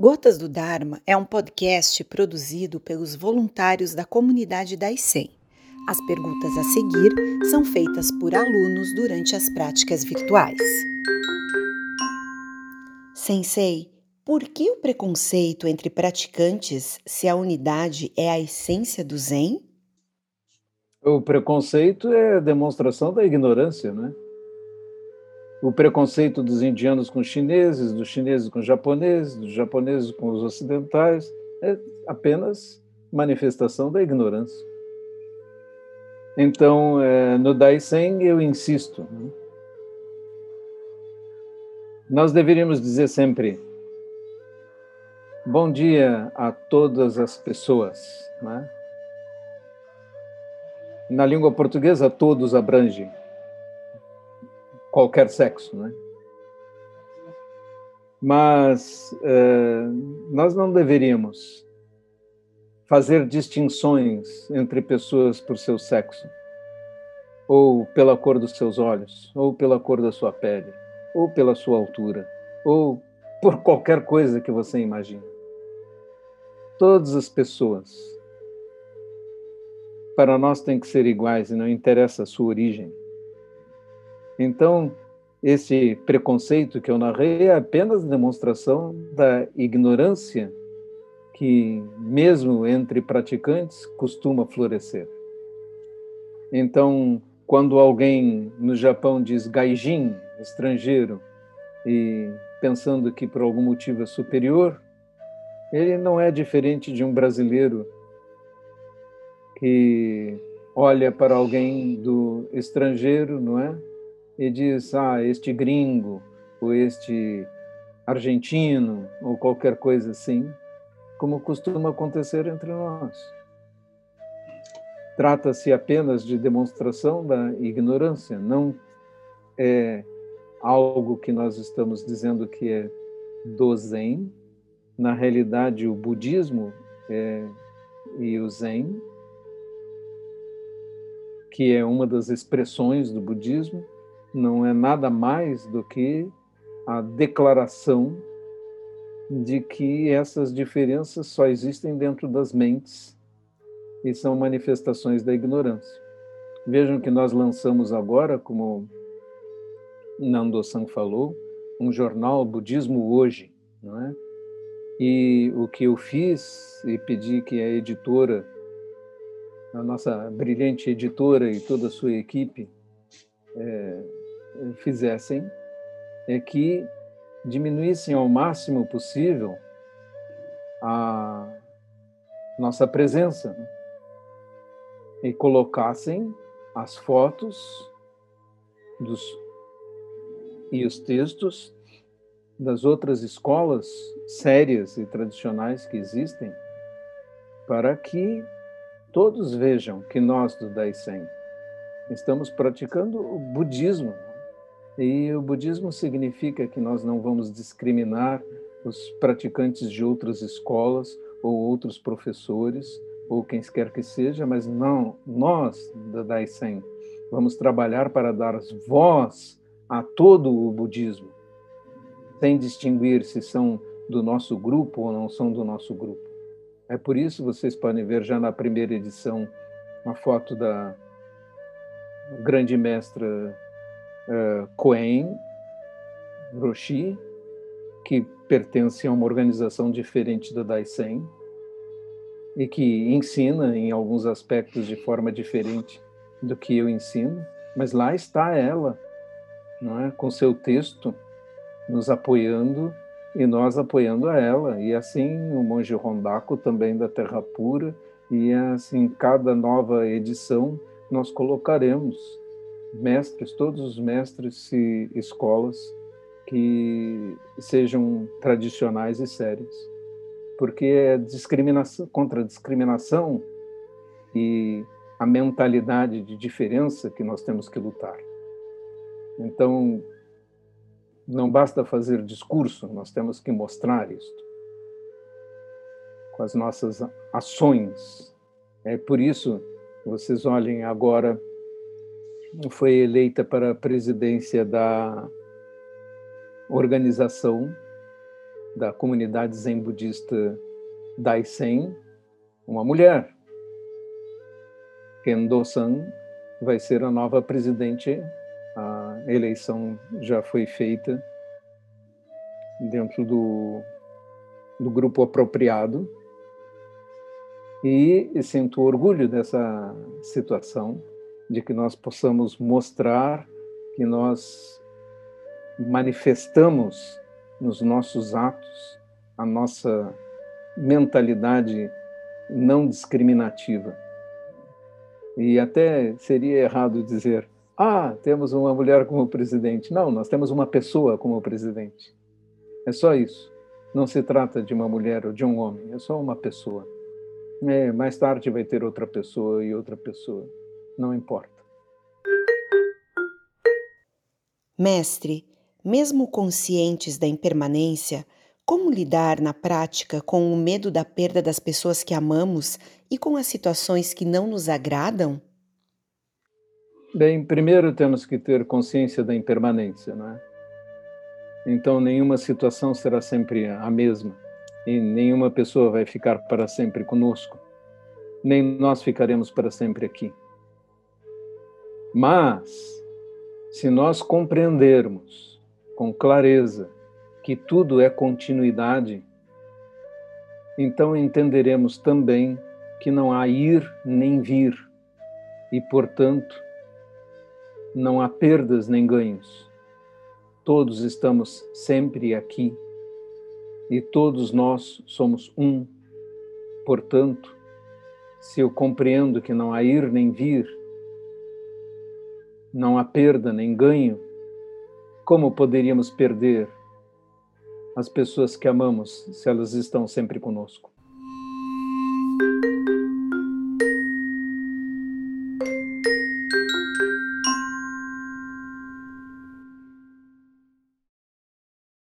Gotas do Dharma é um podcast produzido pelos voluntários da comunidade da ICEM. As perguntas a seguir são feitas por alunos durante as práticas virtuais. Sensei, por que o preconceito entre praticantes se a unidade é a essência do Zen? O preconceito é a demonstração da ignorância, né? O preconceito dos indianos com os chineses, dos chineses com os japoneses, dos japoneses com os ocidentais, é apenas manifestação da ignorância. Então, é, no Daisen eu insisto. Né? Nós deveríamos dizer sempre bom dia a todas as pessoas. Né? Na língua portuguesa, todos abrangem qualquer sexo, né? Mas é, nós não deveríamos fazer distinções entre pessoas por seu sexo, ou pela cor dos seus olhos, ou pela cor da sua pele, ou pela sua altura, ou por qualquer coisa que você imagine. Todas as pessoas, para nós, têm que ser iguais e não interessa a sua origem. Então, esse preconceito que eu narrei é apenas demonstração da ignorância que, mesmo entre praticantes, costuma florescer. Então, quando alguém no Japão diz gaijin, estrangeiro, e pensando que por algum motivo é superior, ele não é diferente de um brasileiro que olha para alguém do estrangeiro, não é? E diz, ah, este gringo, ou este argentino, ou qualquer coisa assim, como costuma acontecer entre nós. Trata-se apenas de demonstração da ignorância, não é algo que nós estamos dizendo que é do Zen. Na realidade, o budismo é, e o Zen, que é uma das expressões do budismo, não é nada mais do que a declaração de que essas diferenças só existem dentro das mentes e são manifestações da ignorância. Vejam que nós lançamos agora, como Nando-san falou, um jornal Budismo Hoje, não é? E o que eu fiz e pedi que a editora, a nossa brilhante editora e toda a sua equipe é, fizessem é que diminuíssem ao máximo possível a nossa presença né? e colocassem as fotos dos, e os textos das outras escolas sérias e tradicionais que existem, para que todos vejam que nós do Daisen estamos praticando o budismo e o budismo significa que nós não vamos discriminar os praticantes de outras escolas ou outros professores ou quem quer que seja, mas não, nós da Daisen vamos trabalhar para dar voz a todo o budismo, sem distinguir se são do nosso grupo ou não são do nosso grupo. É por isso vocês podem ver já na primeira edição uma foto da grande mestra uh, Cohen Roshi, que pertence a uma organização diferente da Daisen e que ensina em alguns aspectos de forma diferente do que eu ensino, mas lá está ela, não é, com seu texto nos apoiando e nós apoiando a ela. E assim o monge Rondako também da Terra Pura e assim cada nova edição nós colocaremos mestres, todos os mestres e escolas que sejam tradicionais e sérias. Porque é discriminação contra a discriminação e a mentalidade de diferença que nós temos que lutar. Então, não basta fazer discurso, nós temos que mostrar isto com as nossas ações. É por isso, vocês olhem agora foi eleita para a presidência da organização da comunidade zen budista Daisen, uma mulher. Kendo-san vai ser a nova presidente. A eleição já foi feita dentro do, do grupo apropriado. E sinto orgulho dessa situação, de que nós possamos mostrar que nós manifestamos nos nossos atos a nossa mentalidade não discriminativa. E até seria errado dizer, ah, temos uma mulher como presidente. Não, nós temos uma pessoa como presidente. É só isso. Não se trata de uma mulher ou de um homem, é só uma pessoa. É, mais tarde vai ter outra pessoa e outra pessoa. Não importa. Mestre, mesmo conscientes da impermanência, como lidar na prática com o medo da perda das pessoas que amamos e com as situações que não nos agradam? Bem, primeiro temos que ter consciência da impermanência, não é? Então, nenhuma situação será sempre a mesma e nenhuma pessoa vai ficar para sempre conosco, nem nós ficaremos para sempre aqui. Mas, se nós compreendermos com clareza que tudo é continuidade, então entenderemos também que não há ir nem vir e, portanto, não há perdas nem ganhos. Todos estamos sempre aqui e todos nós somos um. Portanto, se eu compreendo que não há ir nem vir, não há perda nem ganho, como poderíamos perder as pessoas que amamos se elas estão sempre conosco?